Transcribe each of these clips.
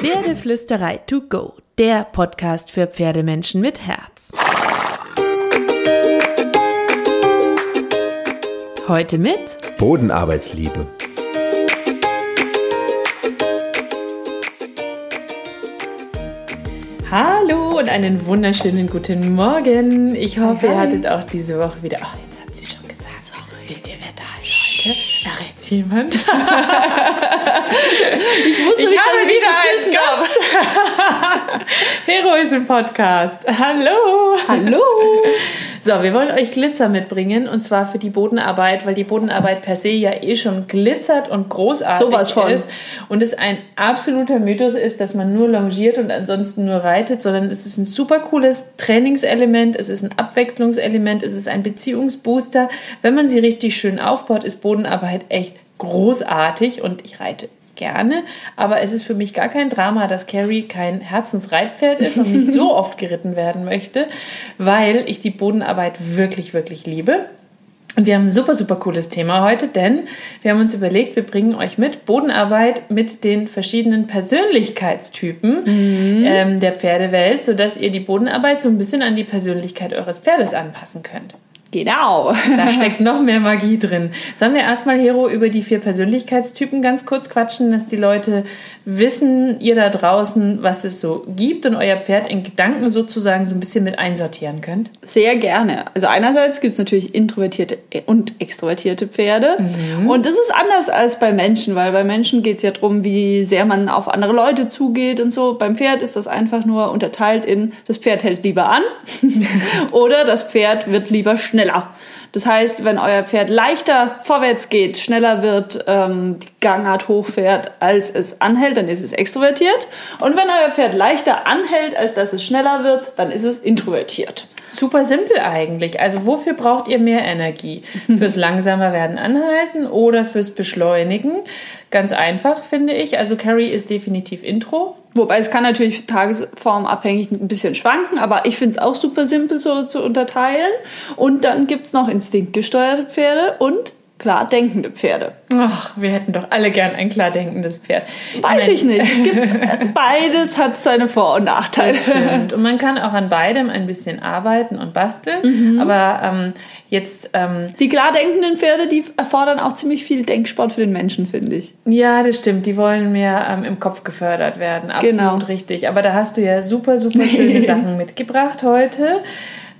Pferdeflüsterei to go, der Podcast für Pferdemenschen mit Herz. Heute mit Bodenarbeitsliebe. Hallo und einen wunderschönen guten Morgen. Ich hoffe, Hi, hi. ihr hattet auch diese Woche wieder. Oh, jetzt hat sie schon gesagt. Sorry. Wisst ihr, wer da ist heute? Errät's jemand? ich wusste ich nicht, habe dass wieder einen Gast. Hero ist im Podcast. Hallo. Hallo! So, wir wollen euch Glitzer mitbringen und zwar für die Bodenarbeit, weil die Bodenarbeit per se ja eh schon glitzert und großartig Sowas von. ist und es ein absoluter Mythos ist, dass man nur longiert und ansonsten nur reitet, sondern es ist ein super cooles Trainingselement, es ist ein Abwechslungselement, es ist ein Beziehungsbooster. Wenn man sie richtig schön aufbaut, ist Bodenarbeit echt großartig und ich reite gerne, aber es ist für mich gar kein Drama, dass Carrie kein Herzensreitpferd ist und nicht so oft geritten werden möchte, weil ich die Bodenarbeit wirklich, wirklich liebe. Und wir haben ein super, super cooles Thema heute, denn wir haben uns überlegt, wir bringen euch mit Bodenarbeit mit den verschiedenen Persönlichkeitstypen ähm, der Pferdewelt, sodass ihr die Bodenarbeit so ein bisschen an die Persönlichkeit eures Pferdes anpassen könnt. Genau. Da steckt noch mehr Magie drin. Sollen wir erstmal, Hero, über die vier Persönlichkeitstypen ganz kurz quatschen, dass die Leute wissen, ihr da draußen, was es so gibt und euer Pferd in Gedanken sozusagen so ein bisschen mit einsortieren könnt? Sehr gerne. Also einerseits gibt es natürlich introvertierte und extrovertierte Pferde. Und das ist anders als bei Menschen, weil bei Menschen geht es ja darum, wie sehr man auf andere Leute zugeht und so. Beim Pferd ist das einfach nur unterteilt in, das Pferd hält lieber an oder das Pferd wird lieber schneller. Das heißt, wenn euer Pferd leichter vorwärts geht, schneller wird, ähm, die Gangart hochfährt, als es anhält, dann ist es extrovertiert. Und wenn euer Pferd leichter anhält, als dass es schneller wird, dann ist es introvertiert. Super simpel eigentlich. Also wofür braucht ihr mehr Energie? Fürs langsamer werden anhalten oder fürs Beschleunigen? Ganz einfach, finde ich. Also Carrie ist definitiv Intro. Wobei es kann natürlich tagesformabhängig ein bisschen schwanken, aber ich finde es auch super simpel so zu unterteilen. Und dann gibt's noch instinktgesteuerte Pferde und klar denkende Pferde. Ach, wir hätten doch alle gern ein klar denkendes Pferd. Weiß meine- ich nicht. Es gibt, beides hat seine Vor- und Nachteile. Stimmt. Und man kann auch an beidem ein bisschen arbeiten und basteln. Aber ähm, jetzt, ähm, Die klar denkenden Pferde, die erfordern auch ziemlich viel Denksport für den Menschen, finde ich. ja, das stimmt. Die wollen mehr ähm, im Kopf gefördert werden. Absolut Genau. richtig. Aber da hast du ja super, super schöne Sachen mitgebracht heute.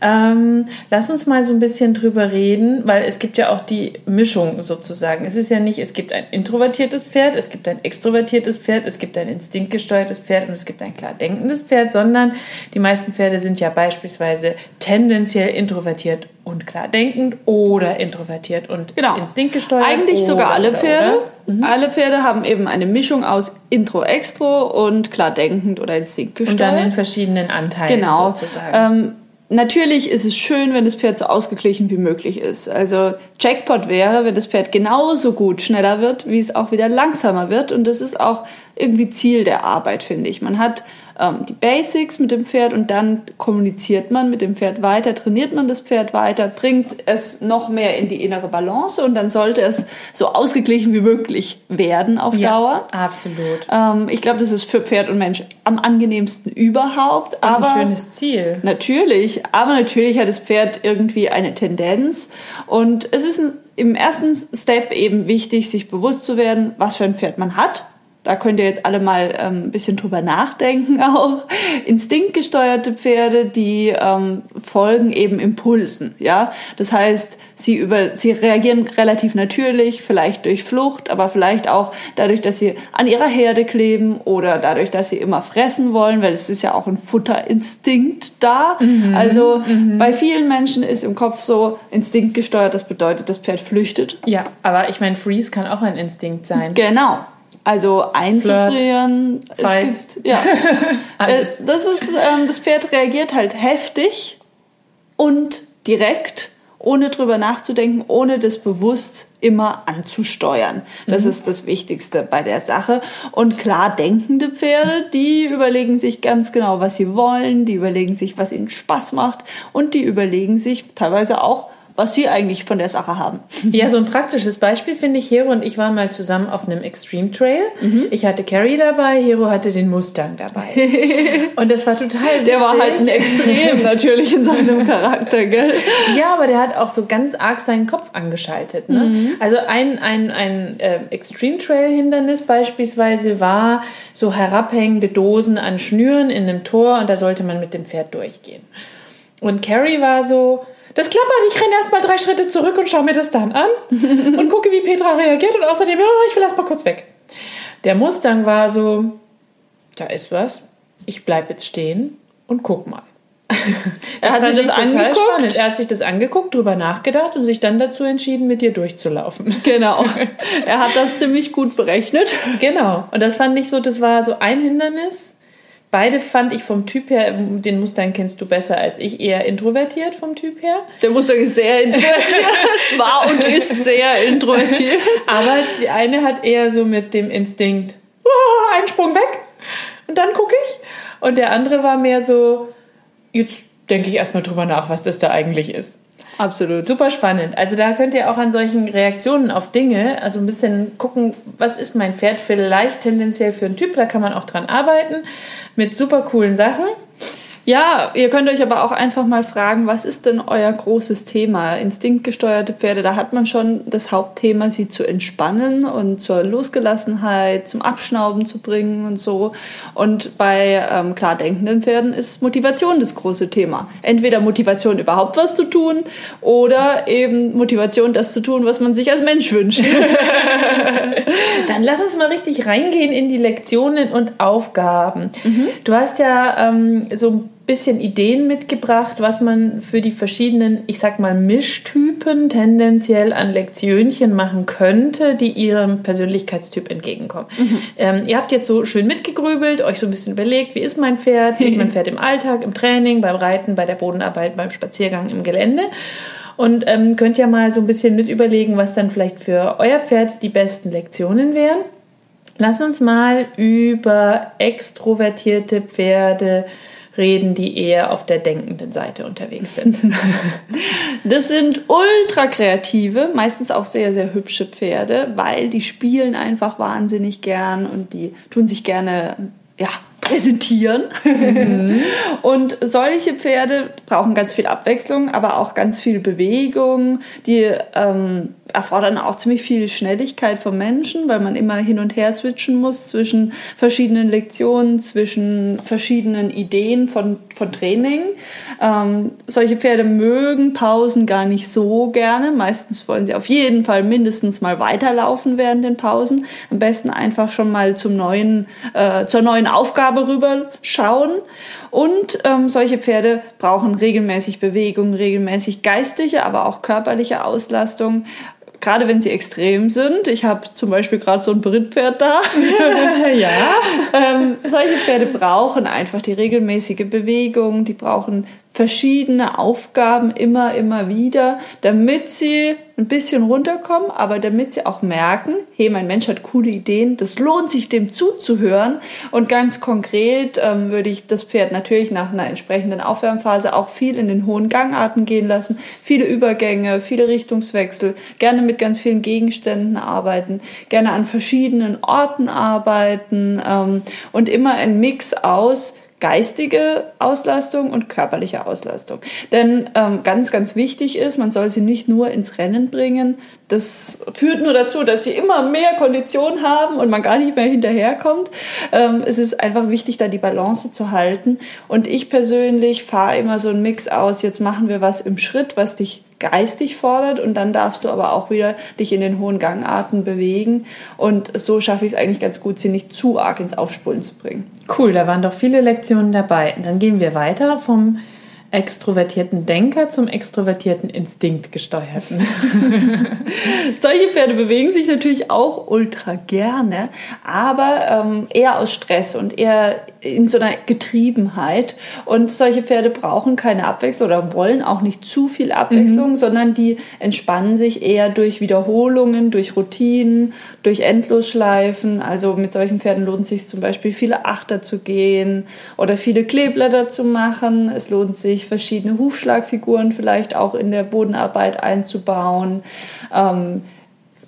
Ähm, lass uns mal so ein bisschen drüber reden, weil es gibt ja auch die Mischung sozusagen. Es ist ja nicht, es gibt ein introvertiertes Pferd, es gibt ein extrovertiertes Pferd, es gibt ein instinktgesteuertes Pferd und es gibt ein klar denkendes Pferd, sondern die meisten Pferde sind ja beispielsweise tendenziell introvertiert und klar denkend oder introvertiert und Genau. instinktgesteuert. Eigentlich sogar oder, alle oder, Pferde. Oder? Alle Pferde haben eben eine Mischung aus Intro, Extro und klar denkend oder instinktgesteuert. Und dann in verschiedenen Anteilen Genau. sozusagen. Ähm, natürlich ist es schön, wenn das Pferd so ausgeglichen wie möglich ist. Also Jackpot wäre, wenn das Pferd genauso gut schneller wird, wie es auch wieder langsamer wird. Und das ist auch irgendwie Ziel der Arbeit, finde ich. Man hat ähm, die Basics mit dem Pferd und dann kommuniziert man mit dem Pferd weiter, trainiert man das Pferd weiter, bringt es noch mehr in die innere Balance und dann sollte es so ausgeglichen wie möglich werden auf Dauer. absolut. Ähm, ich glaube, das ist für Pferd und Mensch am angenehmsten überhaupt. Ein aber schönes Ziel. Natürlich, aber natürlich hat das Pferd irgendwie eine Tendenz. Und es ist ein- im ersten Step eben wichtig, sich bewusst zu werden, was für ein Pferd man hat. Da könnt ihr jetzt alle mal ähm, ein bisschen drüber nachdenken auch. Instinktgesteuerte Pferde, die ähm, folgen eben Impulsen, ja. Das heißt, sie über, sie reagieren relativ natürlich, vielleicht durch Flucht, aber vielleicht auch dadurch, dass sie an ihrer Herde kleben oder dadurch, dass sie immer fressen wollen, weil es ist ja auch ein Futterinstinkt da. Also bei vielen Menschen ist im Kopf so instinktgesteuert, das bedeutet, das Pferd flüchtet. Ja, aber ich meine, Freeze kann auch ein Instinkt sein. Genau. Also einzufrieren. Es Fight. gibt, ja. Äh, das ist, ähm, das Pferd reagiert halt heftig und direkt, ohne drüber nachzudenken, ohne das bewusst immer anzusteuern. Das ist das Wichtigste bei der Sache. Und klar denkende Pferde, die überlegen sich ganz genau, was sie wollen, die überlegen sich, was ihnen Spaß macht und die überlegen sich teilweise auch, was sie eigentlich von der Sache haben. Ja, so ein praktisches Beispiel finde ich, Hero und ich waren mal zusammen auf einem Extreme Trail. Mhm. Ich hatte Carrie dabei, Hero hatte den Mustang dabei. und das war total. Der war halt ein Extrem natürlich in seinem Charakter, gell? Ja, aber der hat auch so ganz arg seinen Kopf angeschaltet. Ne? Mhm. Also ein, ein, ein äh, Extreme Trail Hindernis beispielsweise war so herabhängende Dosen an Schnüren in einem Tor und da sollte man mit dem Pferd durchgehen. Und Carrie war so, das klappert, ich renne erstmal drei Schritte zurück und schaue mir das dann an und gucke, wie Petra reagiert und außerdem, oh, ich will erstmal kurz weg. Der Mustang war so, da ist was, ich bleibe jetzt stehen und guck mal. er hat sich das angeguckt. Spannend. Er hat sich das angeguckt, drüber nachgedacht und sich dann dazu entschieden, mit dir durchzulaufen. Genau. Er hat das ziemlich gut berechnet. Genau. Und das fand ich so, das war so ein Hindernis. Beide fand ich vom Typ her, den Mustang kennst du besser als ich, eher introvertiert vom Typ her. Der Mustang ist sehr introvertiert, war und ist sehr introvertiert. Aber die eine hat eher so mit dem Instinkt, oh, einen Sprung weg und dann gucke ich. Und der andere war mehr so, jetzt denke ich erstmal drüber nach, was das da eigentlich ist. Absolut. Super spannend. Also da könnt ihr auch an solchen Reaktionen auf Dinge, also ein bisschen gucken, was ist mein Pferd vielleicht tendenziell für ein Typ, da kann man auch dran arbeiten mit super coolen Sachen. Ja, ihr könnt euch aber auch einfach mal fragen, was ist denn euer großes Thema? Instinktgesteuerte Pferde, da hat man schon das Hauptthema, sie zu entspannen und zur Losgelassenheit, zum Abschnauben zu bringen und so. Und bei ähm, klar denkenden Pferden ist Motivation das große Thema. Entweder Motivation, überhaupt was zu tun oder eben Motivation, das zu tun, was man sich als Mensch wünscht. Dann lass uns mal richtig reingehen in die Lektionen und Aufgaben. Mhm. Du hast ja ähm, so bisschen Ideen mitgebracht, was man für die verschiedenen, ich sag mal, Mischtypen tendenziell an Lektionchen machen könnte, die ihrem Persönlichkeitstyp entgegenkommen. Mhm. Ähm, ihr habt jetzt so schön mitgegrübelt, euch so ein bisschen überlegt, wie ist mein Pferd, wie ist mein Pferd im Alltag, im Training, beim Reiten, bei der Bodenarbeit, beim Spaziergang im Gelände. Und ähm, könnt ja mal so ein bisschen mit überlegen, was dann vielleicht für euer Pferd die besten Lektionen wären. Lass uns mal über extrovertierte Pferde reden, die eher auf der denkenden Seite unterwegs sind. das sind ultra kreative, meistens auch sehr, sehr hübsche Pferde, weil die spielen einfach wahnsinnig gern und die tun sich gerne, ja, präsentieren. Mhm. Und solche Pferde brauchen ganz viel Abwechslung, aber auch ganz viel Bewegung. Die ähm, erfordern auch ziemlich viel Schnelligkeit vom Menschen, weil man immer hin und her switchen muss zwischen verschiedenen Lektionen, zwischen verschiedenen Ideen von, von Training. Ähm, solche Pferde mögen Pausen gar nicht so gerne. Meistens wollen sie auf jeden Fall mindestens mal weiterlaufen während den Pausen. Am besten einfach schon mal zum neuen, äh, zur neuen Aufgabe rüberschauen. Und ähm, solche Pferde brauchen regelmäßig Bewegung, regelmäßig geistige, aber auch körperliche Auslastung gerade wenn sie extrem sind. Ich habe zum Beispiel gerade so ein Brittpferd da. ja. ähm, solche Pferde brauchen einfach die regelmäßige Bewegung, die brauchen verschiedene Aufgaben immer, immer wieder, damit sie ein bisschen runterkommen, aber damit sie auch merken, hey, mein Mensch hat coole Ideen, das lohnt sich dem zuzuhören. Und ganz konkret ähm, würde ich das Pferd natürlich nach einer entsprechenden Aufwärmphase auch viel in den hohen Gangarten gehen lassen, viele Übergänge, viele Richtungswechsel, gerne mit ganz vielen Gegenständen arbeiten, gerne an verschiedenen Orten arbeiten ähm, und immer ein Mix aus geistige Auslastung und körperliche Auslastung. Denn ähm, ganz, ganz wichtig ist, man soll sie nicht nur ins Rennen bringen. Das führt nur dazu, dass sie immer mehr Kondition haben und man gar nicht mehr hinterherkommt. Ähm, es ist einfach wichtig, da die Balance zu halten. Und ich persönlich fahre immer so einen Mix aus. Jetzt machen wir was im Schritt, was dich geistig fordert und dann darfst du aber auch wieder dich in den hohen Gangarten bewegen und so schaffe ich es eigentlich ganz gut, sie nicht zu arg ins Aufspulen zu bringen. Cool, da waren doch viele Lektionen dabei. Dann gehen wir weiter vom extrovertierten Denker zum extrovertierten Instinktgesteuerten. Solche Pferde bewegen sich natürlich auch ultra gerne, aber ähm, eher aus Stress und eher in so einer Getriebenheit. Und solche Pferde brauchen keine Abwechslung oder wollen auch nicht zu viel Abwechslung, mhm. sondern die entspannen sich eher durch Wiederholungen, durch Routinen, durch Endlosschleifen. Also mit solchen Pferden lohnt es sich zum Beispiel viele Achter zu gehen oder viele Kleeblätter zu machen. Es lohnt sich wichtig, verschiedene Hufschlagfiguren vielleicht auch in der Bodenarbeit einzubauen. Ähm,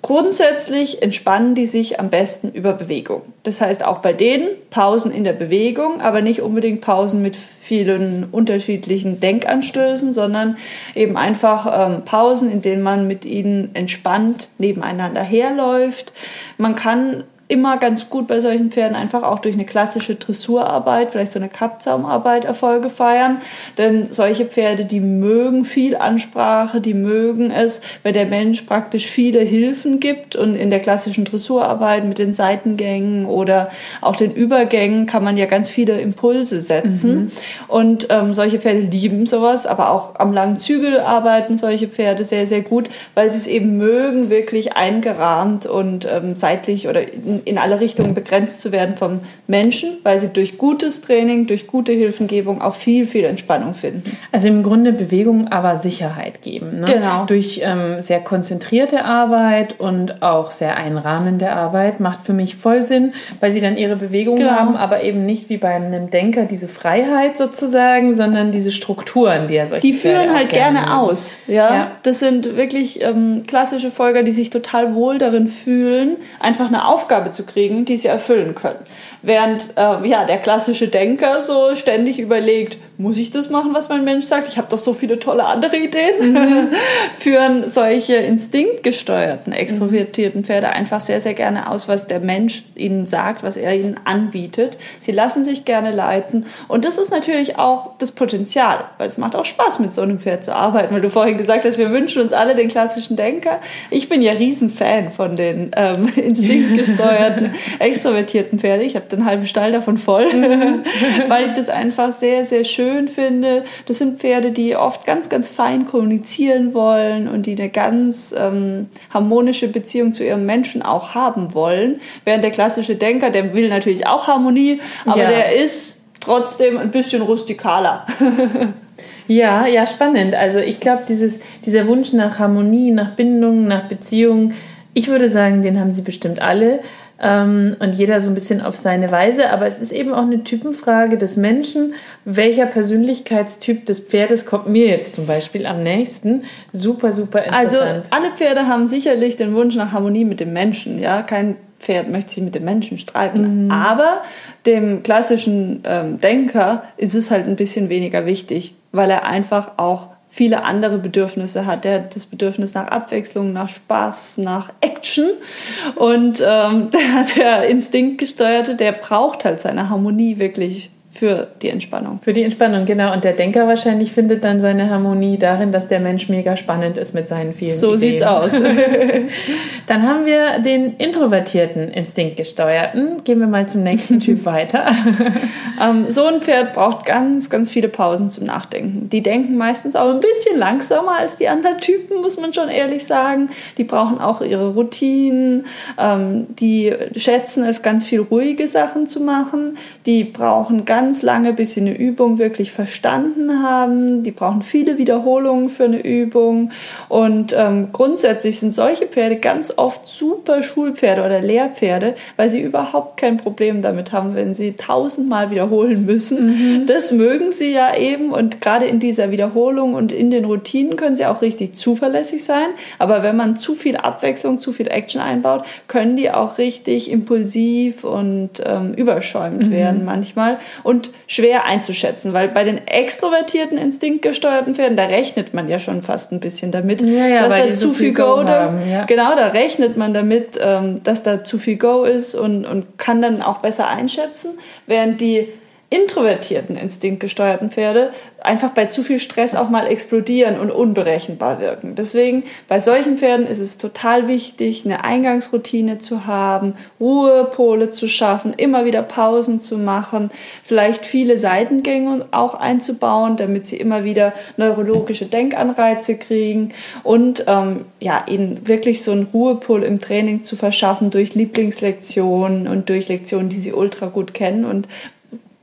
Grundsätzlich entspannen die sich am besten über Bewegung. Das heißt auch bei denen Pausen in der Bewegung, aber nicht unbedingt Pausen mit vielen unterschiedlichen Denkanstößen, sondern eben einfach ähm, Pausen, in denen man mit ihnen entspannt nebeneinander herläuft. Man kann immer ganz gut bei solchen Pferden einfach auch durch eine klassische Dressurarbeit, vielleicht so eine Kappzaumarbeit Erfolge feiern. Denn solche Pferde, die mögen viel Ansprache, die mögen es, wenn der Mensch praktisch viele Hilfen gibt und in der klassischen Dressurarbeit mit den Seitengängen oder auch den Übergängen kann man ja ganz viele Impulse setzen. Mhm. Und ähm, solche Pferde lieben sowas, aber auch am langen Zügel arbeiten solche Pferde sehr, sehr gut, weil sie es eben mögen, wirklich eingerahmt und ähm, seitlich oder in, in alle Richtungen begrenzt zu werden vom Menschen, weil sie durch gutes Training, durch gute Hilfengebung auch viel, viel Entspannung finden. Also im Grunde Bewegung, aber Sicherheit geben. Ne? Genau. Durch ähm, sehr konzentrierte Arbeit und auch sehr einrahmende Arbeit macht für mich voll Sinn, weil sie dann ihre Bewegung genau. haben, aber eben nicht wie bei einem Denker diese Freiheit sozusagen, sondern diese Strukturen, die er solche Die führen halt gerne, gerne aus. Ja? ja? Das sind wirklich ähm, klassische Folger, die sich total wohl darin fühlen, einfach eine Aufgabe zu kriegen, die sie erfüllen können. Während äh, ja, der klassische Denker so ständig überlegt, muss ich das machen, was mein Mensch sagt? Ich habe doch so viele tolle andere Ideen. Mhm. Führen solche instinktgesteuerten, extrovertierten Pferde einfach sehr, sehr gerne aus, was der Mensch ihnen sagt, was er ihnen anbietet. Sie lassen sich gerne leiten. Und das ist natürlich auch das Potenzial, weil es macht auch Spaß, mit so einem Pferd zu arbeiten. Weil du vorhin gesagt hast, wir wünschen uns alle den klassischen Denker. Ich bin ja Riesenfan von den ähm, instinktgesteuerten, extrovertierten Pferden. Ich habe den halben Stall davon voll, mhm. weil ich das einfach sehr, sehr schön finde. Das sind Pferde, die oft ganz, ganz fein kommunizieren wollen und die eine ganz ähm, harmonische Beziehung zu ihrem Menschen auch haben wollen. Während der klassische Denker, der will natürlich auch Harmonie, aber ja. der ist trotzdem ein bisschen rustikaler. Ja, ja, spannend. Also ich glaube, dieser Wunsch nach Harmonie, nach Bindung, nach Beziehung, ich würde sagen, den haben sie bestimmt alle ähm, und jeder so ein bisschen auf seine Weise. Aber es ist eben auch eine Typenfrage des Menschen, welcher Persönlichkeitstyp des Pferdes kommt mir jetzt zum Beispiel am nächsten. Super, super interessant. Also alle Pferde haben sicherlich den Wunsch nach Harmonie mit dem Menschen. Ja, kein Pferd möchte sich mit dem Menschen streiten. Mhm. Aber dem klassischen ähm, Denker ist es halt ein bisschen weniger wichtig, weil er einfach auch viele andere Bedürfnisse hat. Der hat das Bedürfnis nach Abwechslung, nach Spaß, nach Action. Und ähm, der, der Instinktgesteuerte, der braucht halt seine Harmonie wirklich für die Entspannung. Für die Entspannung, genau. Und der Denker wahrscheinlich findet dann seine Harmonie darin, dass der Mensch mega spannend ist mit seinen vielen so Ideen. sieht's aus. dann haben wir den introvertierten Instinktgesteuerten. Gehen wir mal zum nächsten Typ weiter. ähm, so ein Pferd braucht ganz, ganz viele Pausen zum Nachdenken. Die denken meistens auch ein bisschen langsamer als die anderen Typen, muss man schon ehrlich sagen. Die brauchen auch ihre Routinen. Ähm, die schätzen es, ganz viel ruhige Sachen zu machen. Die brauchen ganz ganz lange, bis sie eine Übung wirklich verstanden haben. Die brauchen viele Wiederholungen für eine Übung. Und ähm, grundsätzlich sind solche Pferde ganz oft super Schulpferde oder Lehrpferde, weil sie überhaupt kein Problem damit haben, wenn sie tausendmal wiederholen müssen. Mhm. Das mögen sie ja eben. Und gerade in dieser Wiederholung und in den Routinen können sie auch richtig zuverlässig sein. Aber wenn man zu viel Abwechslung, zu viel Action einbaut, können die auch richtig impulsiv und ähm, überschäumt mhm. werden manchmal. Und und schwer einzuschätzen, weil bei den extrovertierten, instinktgesteuerten Pferden, da rechnet man ja schon fast ein bisschen damit, ja, ja, dass da zu viel Go, da, ja. genau, da rechnet man damit, ähm, dass da zu viel Go ist und, und kann dann auch besser einschätzen, während die introvertierten, instinktgesteuerten Pferde einfach bei zu viel Stress auch mal explodieren und unberechenbar wirken. Deswegen bei solchen Pferden ist es total wichtig, eine Eingangsroutine zu haben, Ruhepole zu schaffen, immer wieder Pausen zu machen, vielleicht viele Seitengänge auch einzubauen, damit sie immer wieder neurologische Denkanreize kriegen und ähm, ja, ihnen wirklich so einen Ruhepol im Training zu verschaffen durch Lieblingslektionen und durch Lektionen, die sie ultra gut kennen und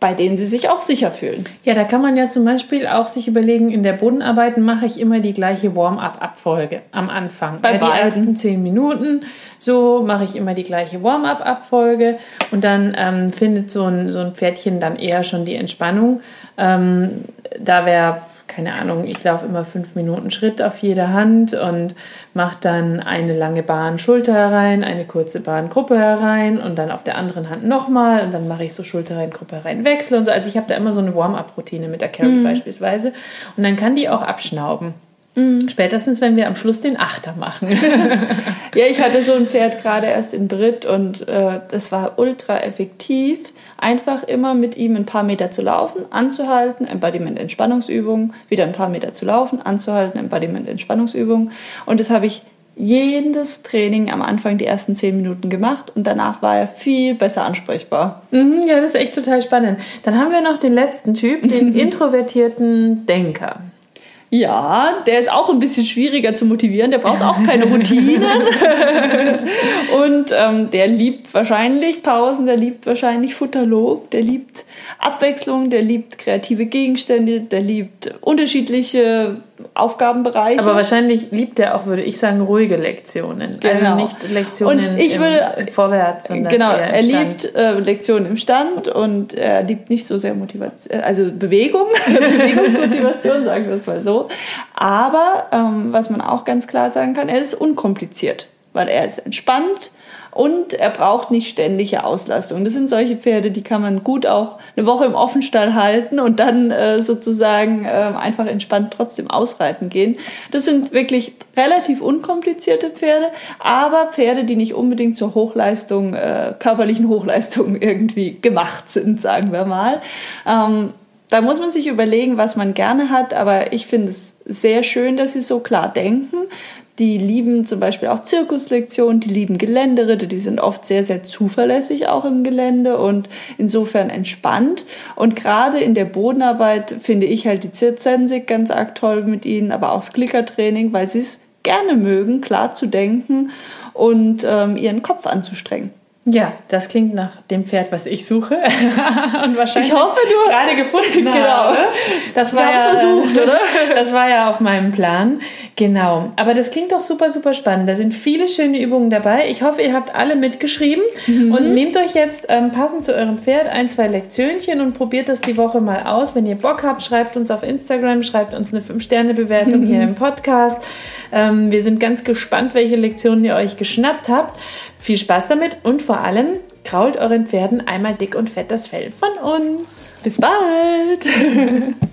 bei denen sie sich auch sicher fühlen. Ja, da kann man ja zum Beispiel auch sich überlegen, in der Bodenarbeit mache ich immer die gleiche Warm-up-Abfolge am Anfang. Bei ja, die ersten zehn Minuten, so mache ich immer die gleiche Warm-up-Abfolge und dann ähm, findet so ein, so ein Pferdchen dann eher schon die Entspannung. Ähm, da wäre keine Ahnung, ich laufe immer fünf Minuten Schritt auf jeder Hand und mache dann eine lange Bahn Schulter herein, eine kurze Bahn Gruppe herein und dann auf der anderen Hand nochmal und dann mache ich so Schulter rein, Gruppe herein, wechsle und so. Also ich habe da immer so eine Warm-up-Routine mit der Carrie mhm. beispielsweise und dann kann die auch abschnauben. Mhm. Spätestens, wenn wir am Schluss den Achter machen. ja, ich hatte so ein Pferd gerade erst in Brit und äh, das war ultra effektiv einfach immer mit ihm ein paar Meter zu laufen, anzuhalten, Embodiment Entspannungsübung, wieder ein paar Meter zu laufen, anzuhalten, Embodiment Entspannungsübung. Und das habe ich jedes Training am Anfang die ersten zehn Minuten gemacht und danach war er viel besser ansprechbar. Mhm, ja, das ist echt total spannend. Dann haben wir noch den letzten Typ, den introvertierten Denker. Ja, der ist auch ein bisschen schwieriger zu motivieren. Der braucht auch keine Routinen. und ähm, der liebt wahrscheinlich Pausen, der liebt wahrscheinlich Futterlob, der liebt Abwechslung, der liebt kreative Gegenstände, der liebt unterschiedliche Aufgabenbereiche. Aber wahrscheinlich liebt er auch, würde ich sagen, ruhige Lektionen. Also genau. Also nicht Lektionen und ich würde, vorwärts, sondern Genau, er liebt äh, Lektionen im Stand und er liebt nicht so sehr Motivation, also Bewegung, Bewegungsmotivation, sagen wir es mal so. Aber ähm, was man auch ganz klar sagen kann, er ist unkompliziert, weil er ist entspannt, und er braucht nicht ständige Auslastung. Das sind solche Pferde, die kann man gut auch eine Woche im Offenstall halten und dann äh, sozusagen äh, einfach entspannt trotzdem ausreiten gehen. Das sind wirklich relativ unkomplizierte Pferde, aber Pferde, die nicht unbedingt zur Hochleistung, äh, körperlichen Hochleistung irgendwie gemacht sind, sagen wir mal. Ähm, da muss man sich überlegen, was man gerne hat, aber ich finde es sehr schön, dass sie so klar denken, die lieben zum Beispiel auch Zirkuslektionen, die lieben Geländeritte, die sind oft sehr, sehr zuverlässig auch im Gelände und insofern entspannt. Und gerade in der Bodenarbeit finde ich halt die Zirzensik ganz arg toll mit ihnen, aber auch das Klickertraining, weil sie es gerne mögen, klar zu denken und ähm, ihren Kopf anzustrengen. Ja, das klingt nach dem Pferd, was ich suche. und wahrscheinlich ich hoffe, du gerade gefunden genau. habe. Das war ja, versucht, oder? das war ja auf meinem Plan. Genau. Aber das klingt doch super, super spannend. Da sind viele schöne Übungen dabei. Ich hoffe, ihr habt alle mitgeschrieben mhm. und nehmt euch jetzt ähm, passend zu eurem Pferd ein, zwei Lektionchen und probiert das die Woche mal aus. Wenn ihr Bock habt, schreibt uns auf Instagram, schreibt uns eine 5-Sterne-Bewertung mhm. hier im Podcast. Ähm, wir sind ganz gespannt, welche Lektionen ihr euch geschnappt habt. Viel Spaß damit und vor allem krault euren Pferden einmal dick und fett das Fell von uns. Bis bald!